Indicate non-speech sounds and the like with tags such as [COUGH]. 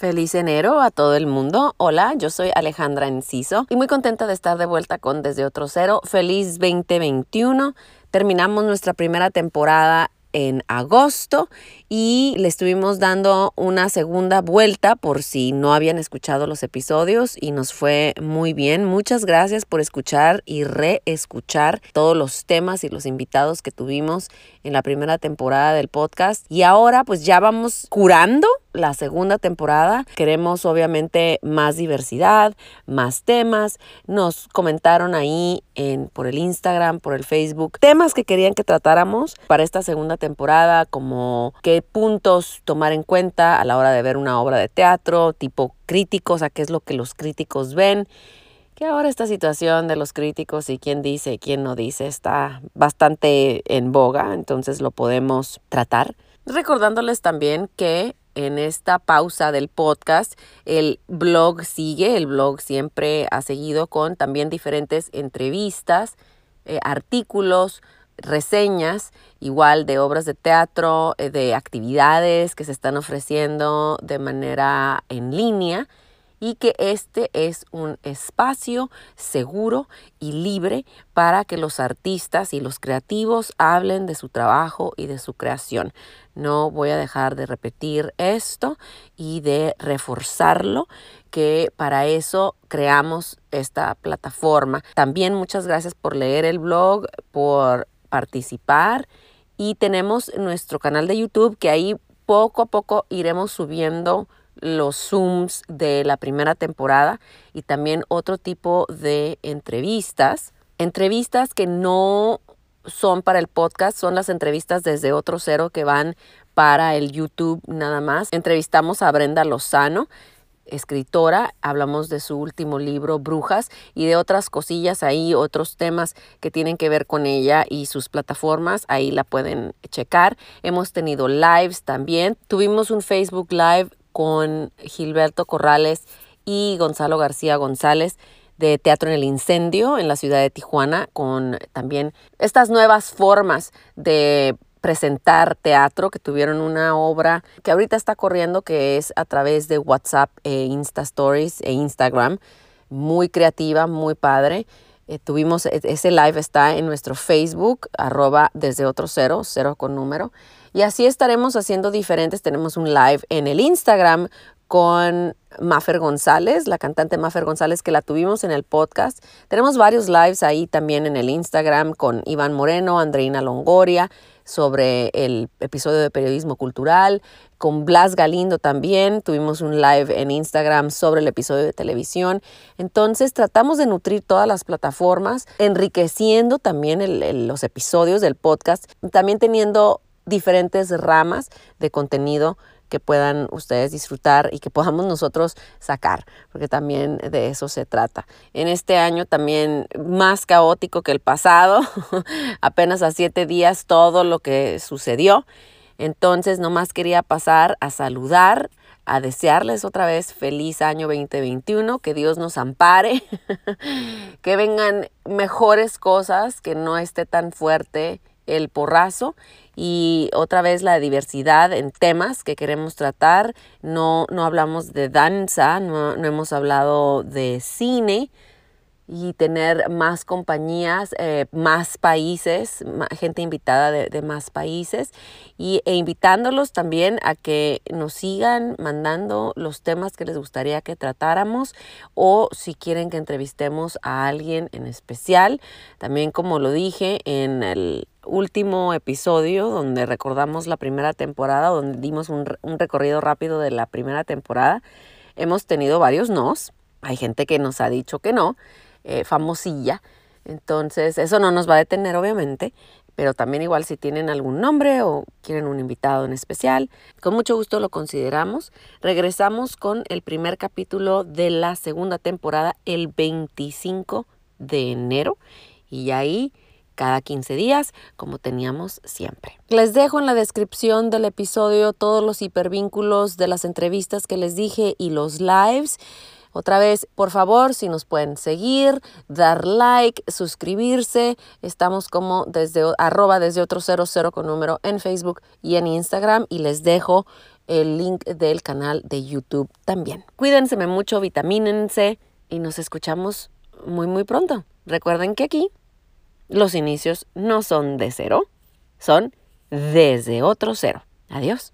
Feliz enero a todo el mundo. Hola, yo soy Alejandra Enciso y muy contenta de estar de vuelta con Desde Otro Cero. Feliz 2021. Terminamos nuestra primera temporada en agosto y le estuvimos dando una segunda vuelta por si no habían escuchado los episodios y nos fue muy bien. Muchas gracias por escuchar y reescuchar todos los temas y los invitados que tuvimos en la primera temporada del podcast y ahora pues ya vamos curando la segunda temporada. Queremos obviamente más diversidad, más temas. Nos comentaron ahí en, por el Instagram, por el Facebook, temas que querían que tratáramos para esta segunda temporada, como qué puntos tomar en cuenta a la hora de ver una obra de teatro, tipo críticos, a qué es lo que los críticos ven. Que ahora esta situación de los críticos y quién dice y quién no dice está bastante en boga, entonces lo podemos tratar. Recordándoles también que en esta pausa del podcast, el blog sigue, el blog siempre ha seguido con también diferentes entrevistas, eh, artículos, reseñas, igual de obras de teatro, eh, de actividades que se están ofreciendo de manera en línea y que este es un espacio seguro y libre para que los artistas y los creativos hablen de su trabajo y de su creación. No voy a dejar de repetir esto y de reforzarlo, que para eso creamos esta plataforma. También muchas gracias por leer el blog, por participar y tenemos nuestro canal de YouTube que ahí poco a poco iremos subiendo los Zooms de la primera temporada y también otro tipo de entrevistas. Entrevistas que no son para el podcast, son las entrevistas desde otro cero que van para el YouTube nada más. Entrevistamos a Brenda Lozano, escritora, hablamos de su último libro, Brujas, y de otras cosillas ahí, otros temas que tienen que ver con ella y sus plataformas, ahí la pueden checar. Hemos tenido lives también. Tuvimos un Facebook Live con Gilberto Corrales y Gonzalo García González de Teatro en el Incendio en la ciudad de Tijuana, con también estas nuevas formas de presentar teatro, que tuvieron una obra que ahorita está corriendo, que es a través de WhatsApp e Insta Stories e Instagram, muy creativa, muy padre. Eh, tuvimos, e, ese live está en nuestro Facebook, arroba desde otro cero, cero con número. Y así estaremos haciendo diferentes. Tenemos un live en el Instagram con Maffer González, la cantante Maffer González que la tuvimos en el podcast. Tenemos varios lives ahí también en el Instagram con Iván Moreno, Andreina Longoria sobre el episodio de periodismo cultural, con Blas Galindo también, tuvimos un live en Instagram sobre el episodio de televisión. Entonces tratamos de nutrir todas las plataformas, enriqueciendo también los episodios del podcast, también teniendo diferentes ramas de contenido que puedan ustedes disfrutar y que podamos nosotros sacar, porque también de eso se trata. En este año también más caótico que el pasado, [LAUGHS] apenas a siete días todo lo que sucedió. Entonces, nomás quería pasar a saludar, a desearles otra vez feliz año 2021, que Dios nos ampare, [LAUGHS] que vengan mejores cosas, que no esté tan fuerte el porrazo y otra vez la diversidad en temas que queremos tratar. No, no hablamos de danza, no, no hemos hablado de cine, y tener más compañías, eh, más países, gente invitada de, más países y, e invitándolos también a que nos sigan mandando los temas que les gustaría que tratáramos o si quieren que entrevistemos a alguien en especial. También como lo dije en el último episodio donde recordamos la primera temporada, donde dimos un, un recorrido rápido de la primera temporada, hemos tenido varios nos. Hay gente que nos ha dicho que no eh, famosilla. Entonces, eso no nos va a detener, obviamente, pero también igual si tienen algún nombre o quieren un invitado en especial, con mucho gusto lo consideramos. Regresamos con el primer capítulo de la segunda temporada el 25 de enero y ahí cada 15 días, como teníamos siempre. Les dejo en la descripción del episodio todos los hipervínculos de las entrevistas que les dije y los lives. Otra vez, por favor, si nos pueden seguir, dar like, suscribirse. Estamos como desde arroba desde otro 00 con número en Facebook y en Instagram. Y les dejo el link del canal de YouTube también. Cuídense mucho, vitamínense y nos escuchamos muy muy pronto. Recuerden que aquí los inicios no son de cero, son desde otro cero. Adiós.